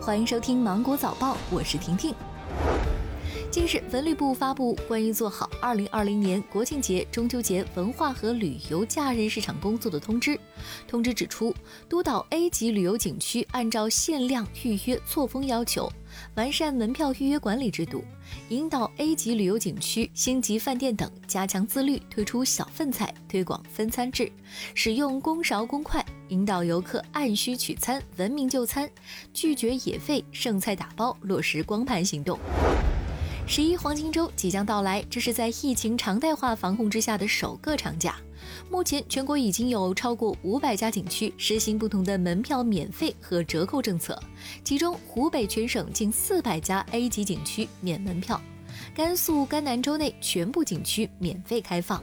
欢迎收听《芒果早报》，我是婷婷。近日，文旅部发布关于做好2020年国庆节、中秋节文化和旅游假日市场工作的通知。通知指出，督导 A 级旅游景区按照限量预约错峰要求，完善门票预约管理制度，引导 A 级旅游景区、星级饭店等加强自律，推出小份菜，推广分餐制，使用公勺公筷，引导游客按需取餐、文明就餐，拒绝野费、剩菜打包，落实光盘行动。十一黄金周即将到来，这是在疫情常态化防控之下的首个长假。目前，全国已经有超过五百家景区实行不同的门票免费和折扣政策，其中湖北全省近四百家 A 级景区免门票，甘肃甘南州内全部景区免费开放。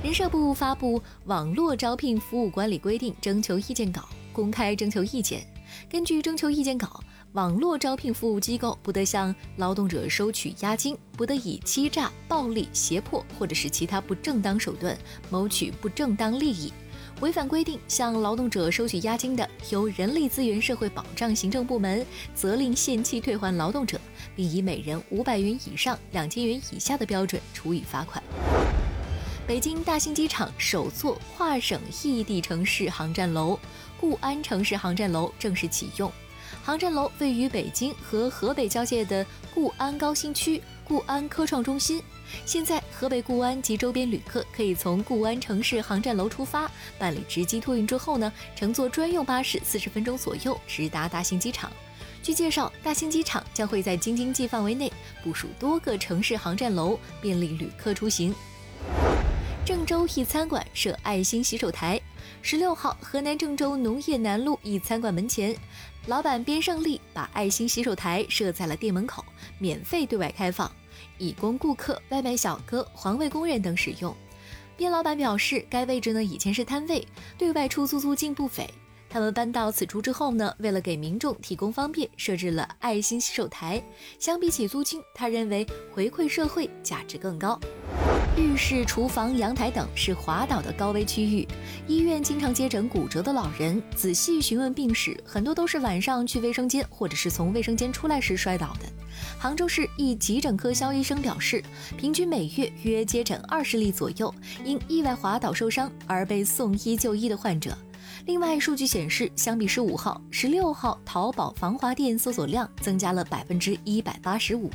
人社部发布《网络招聘服务管理规定》征求意见稿，公开征求意见。根据征求意见稿。网络招聘服务机构不得向劳动者收取押金，不得以欺诈、暴力、胁迫或者是其他不正当手段谋取不正当利益。违反规定向劳动者收取押金的，由人力资源社会保障行政部门责令限期退还劳动者，并以每人五百元以上两千元以下的标准处以罚款。北京大兴机场首座跨省异地城市航站楼——固安城市航站楼正式启用。航站楼位于北京和河北交界的固安高新区固安科创中心。现在，河北固安及周边旅客可以从固安城市航站楼出发，办理值机托运之后呢，乘坐专用巴士，四十分钟左右直达大兴机场。据介绍，大兴机场将会在京津冀范围内部署多个城市航站楼，便利旅客出行。郑州一餐馆设爱心洗手台。十六号，河南郑州农业南路一餐馆门前，老板边胜利把爱心洗手台设在了店门口，免费对外开放，以供顾客、外卖小哥、环卫工人等使用。边老板表示，该位置呢以前是摊位，对外出租租金不菲。他们搬到此处之后呢，为了给民众提供方便，设置了爱心洗手台。相比起租金，他认为回馈社会价值更高。浴室、厨房、阳台等是滑倒的高危区域。医院经常接诊骨折的老人，仔细询问病史，很多都是晚上去卫生间或者是从卫生间出来时摔倒的。杭州市一急诊科肖医生表示，平均每月约接诊二十例左右因意外滑倒受伤而被送医就医的患者。另外，数据显示，相比十五号、十六号淘宝防滑垫搜索量增加了百分之一百八十五。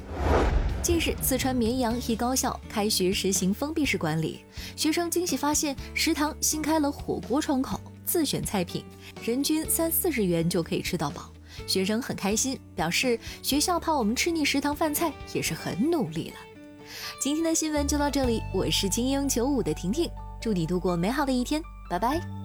近日，四川绵阳一高校开学实行封闭式管理，学生惊喜发现食堂新开了火锅窗口，自选菜品，人均三四十元就可以吃到饱。学生很开心，表示学校怕我们吃腻食堂饭菜，也是很努力了。今天的新闻就到这里，我是精英九五的婷婷，祝你度过美好的一天，拜拜。